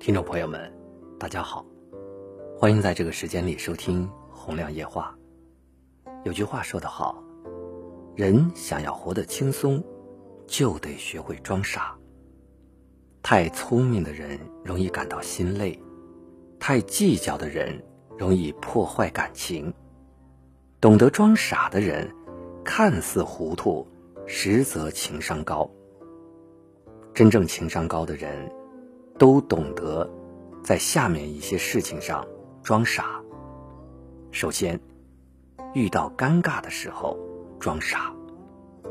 听众朋友们，大家好，欢迎在这个时间里收听《洪亮夜话》。有句话说得好，人想要活得轻松，就得学会装傻。太聪明的人容易感到心累，太计较的人容易破坏感情。懂得装傻的人，看似糊涂，实则情商高。真正情商高的人。都懂得在下面一些事情上装傻。首先，遇到尴尬的时候装傻。《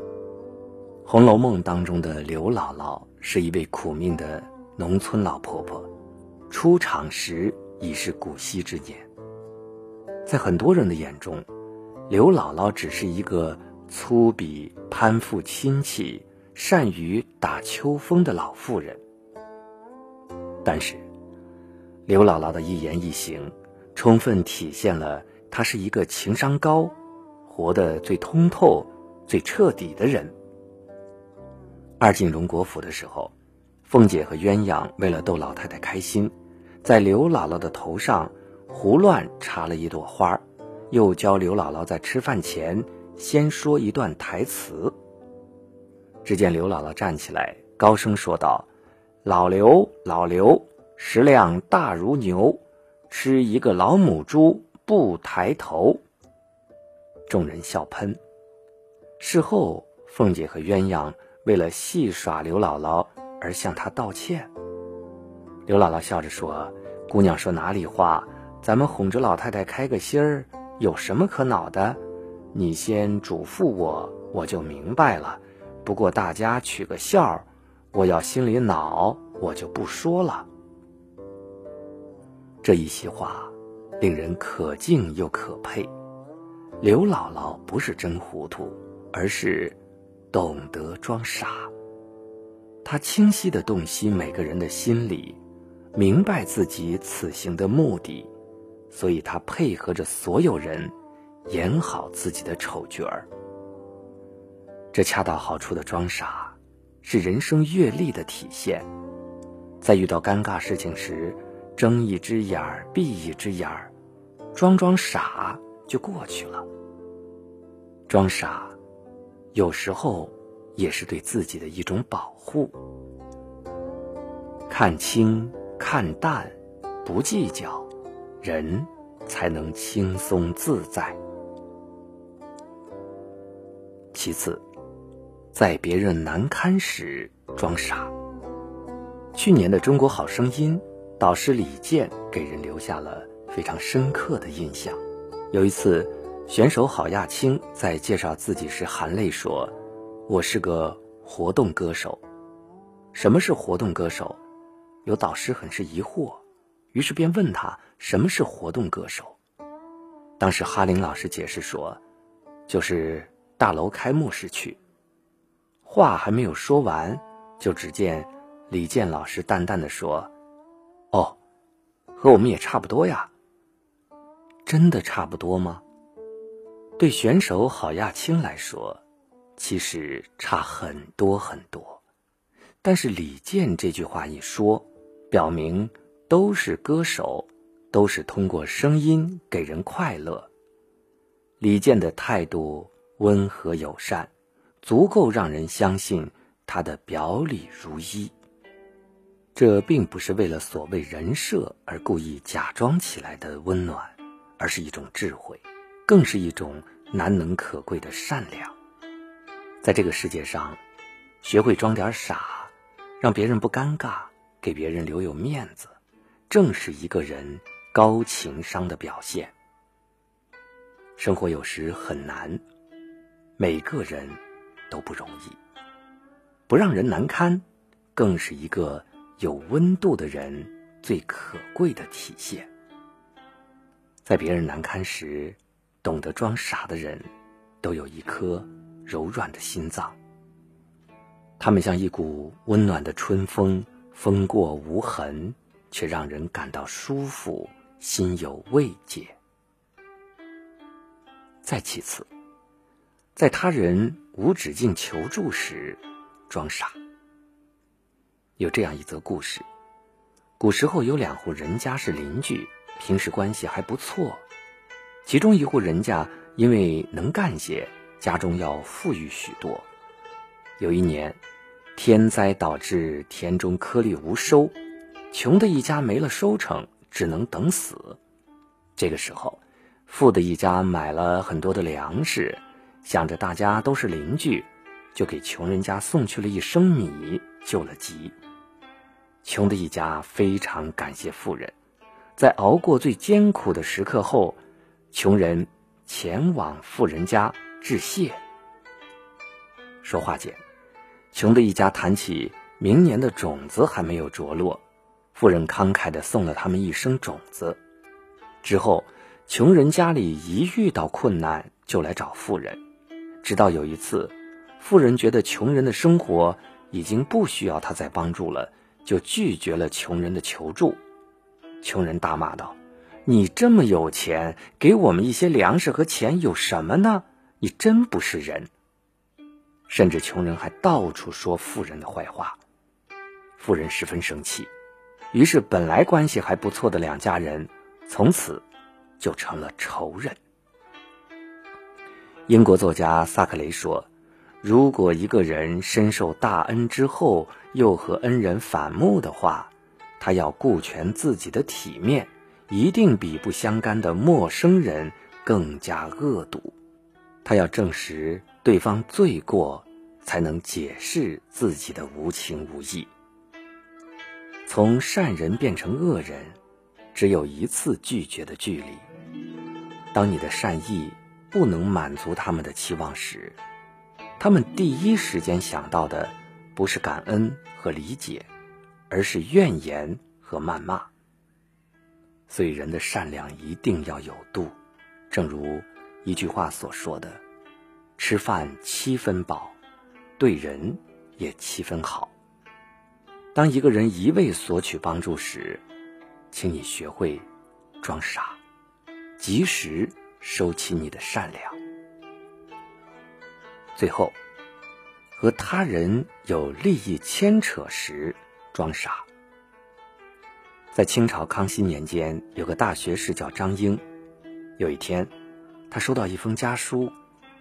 红楼梦》当中的刘姥姥是一位苦命的农村老婆婆，出场时已是古稀之年。在很多人的眼中，刘姥姥只是一个粗鄙、攀附亲戚、善于打秋风的老妇人。但是，刘姥姥的一言一行，充分体现了她是一个情商高、活得最通透、最彻底的人。二进荣国府的时候，凤姐和鸳鸯为了逗老太太开心，在刘姥姥的头上胡乱插了一朵花，又教刘姥姥在吃饭前先说一段台词。只见刘姥姥站起来，高声说道。老刘，老刘，食量大如牛，吃一个老母猪不抬头。众人笑喷。事后，凤姐和鸳鸯为了戏耍刘姥姥而向她道歉。刘姥姥笑着说：“姑娘说哪里话？咱们哄着老太太开个心儿，有什么可恼的？你先嘱咐我，我就明白了。不过大家取个笑。”我要心里恼，我就不说了。这一席话，令人可敬又可佩。刘姥姥不是真糊涂，而是懂得装傻。她清晰的洞悉每个人的心理，明白自己此行的目的，所以她配合着所有人，演好自己的丑角儿。这恰到好处的装傻。是人生阅历的体现，在遇到尴尬事情时，睁一只眼儿闭一只眼儿，装装傻就过去了。装傻，有时候也是对自己的一种保护。看清、看淡，不计较，人才能轻松自在。其次。在别人难堪时装傻。去年的《中国好声音》，导师李健给人留下了非常深刻的印象。有一次，选手郝亚青在介绍自己时含泪说：“我是个活动歌手。”什么是活动歌手？有导师很是疑惑，于是便问他什么是活动歌手。当时哈林老师解释说：“就是大楼开幕式去。”话还没有说完，就只见李健老师淡淡的说：“哦，和我们也差不多呀。”真的差不多吗？对选手郝亚青来说，其实差很多很多。但是李健这句话一说，表明都是歌手，都是通过声音给人快乐。李健的态度温和友善。足够让人相信他的表里如一。这并不是为了所谓人设而故意假装起来的温暖，而是一种智慧，更是一种难能可贵的善良。在这个世界上，学会装点傻，让别人不尴尬，给别人留有面子，正是一个人高情商的表现。生活有时很难，每个人。都不容易，不让人难堪，更是一个有温度的人最可贵的体现。在别人难堪时，懂得装傻的人，都有一颗柔软的心脏。他们像一股温暖的春风，风过无痕，却让人感到舒服，心有慰藉。再其次。在他人无止境求助时，装傻。有这样一则故事：古时候有两户人家是邻居，平时关系还不错。其中一户人家因为能干些，家中要富裕许多。有一年，天灾导致田中颗粒无收，穷的一家没了收成，只能等死。这个时候，富的一家买了很多的粮食，想着大家都是邻居，就给穷人家送去了一升米，救了急。穷的一家非常感谢富人，在熬过最艰苦的时刻后，穷人前往富人家致谢。说话间，穷的一家谈起明年的种子还没有着落，富人慷慨地送了他们一升种子。之后，穷人家里一遇到困难就来找富人，直到有一次，富人觉得穷人的生活已经不需要他再帮助了。就拒绝了穷人的求助，穷人大骂道：“你这么有钱，给我们一些粮食和钱有什么呢？你真不是人！”甚至穷人还到处说富人的坏话，富人十分生气，于是本来关系还不错的两家人，从此就成了仇人。英国作家萨克雷说。如果一个人深受大恩之后，又和恩人反目的话，他要顾全自己的体面，一定比不相干的陌生人更加恶毒。他要证实对方罪过，才能解释自己的无情无义。从善人变成恶人，只有一次拒绝的距离。当你的善意不能满足他们的期望时，他们第一时间想到的不是感恩和理解，而是怨言和谩骂。所以，人的善良一定要有度。正如一句话所说的：“吃饭七分饱，对人也七分好。”当一个人一味索取帮助时，请你学会装傻，及时收起你的善良。最后，和他人有利益牵扯时，装傻。在清朝康熙年间，有个大学士叫张英。有一天，他收到一封家书，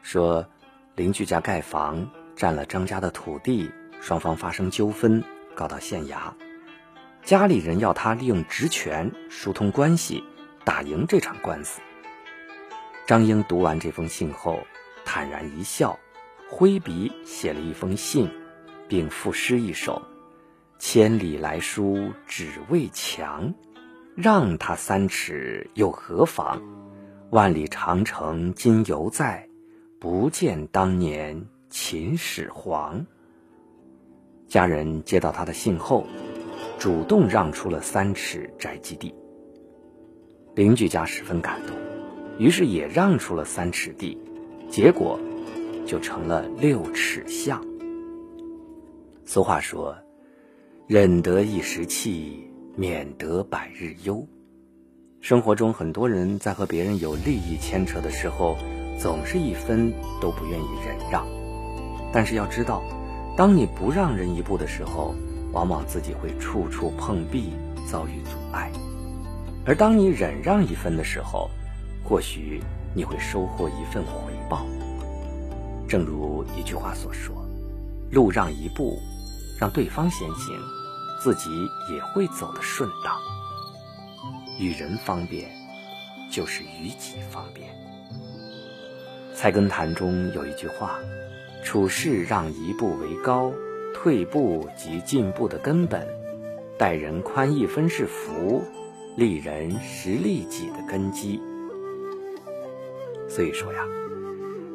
说邻居家盖房占了张家的土地，双方发生纠纷，告到县衙。家里人要他利用职权疏通关系，打赢这场官司。张英读完这封信后，坦然一笑。挥笔写了一封信，并赋诗一首：“千里来书只为墙，让他三尺又何妨？万里长城今犹在，不见当年秦始皇。”家人接到他的信后，主动让出了三尺宅基地。邻居家十分感动，于是也让出了三尺地，结果。就成了六尺巷。俗话说：“忍得一时气，免得百日忧。”生活中，很多人在和别人有利益牵扯的时候，总是一分都不愿意忍让。但是要知道，当你不让人一步的时候，往往自己会处处碰壁，遭遇阻碍；而当你忍让一分的时候，或许你会收获一份回报。正如一句话所说：“路让一步，让对方先行，自己也会走得顺当。与人方便，就是与己方便。”《菜根谭》中有一句话：“处事让一步为高，退步即进步的根本；待人宽一分是福，利人实利己的根基。”所以说呀。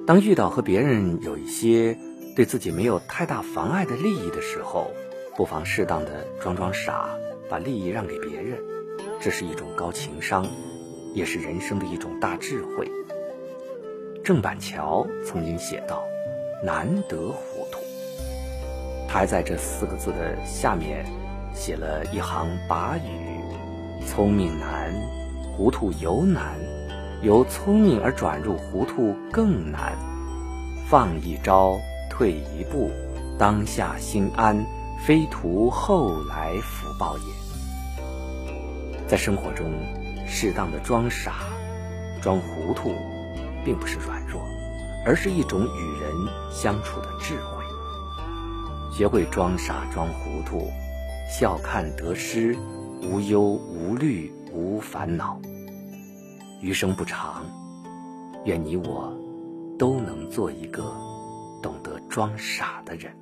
当遇到和别人有一些对自己没有太大妨碍的利益的时候，不妨适当的装装傻，把利益让给别人，这是一种高情商，也是人生的一种大智慧。郑板桥曾经写道：“难得糊涂。”他还在这四个字的下面写了一行跋语：“聪明难，糊涂尤难。”由聪明而转入糊涂更难，放一招，退一步，当下心安，非图后来福报也。在生活中，适当的装傻、装糊涂，并不是软弱，而是一种与人相处的智慧。学会装傻、装糊涂，笑看得失，无忧无虑，无烦恼。余生不长，愿你我都能做一个懂得装傻的人。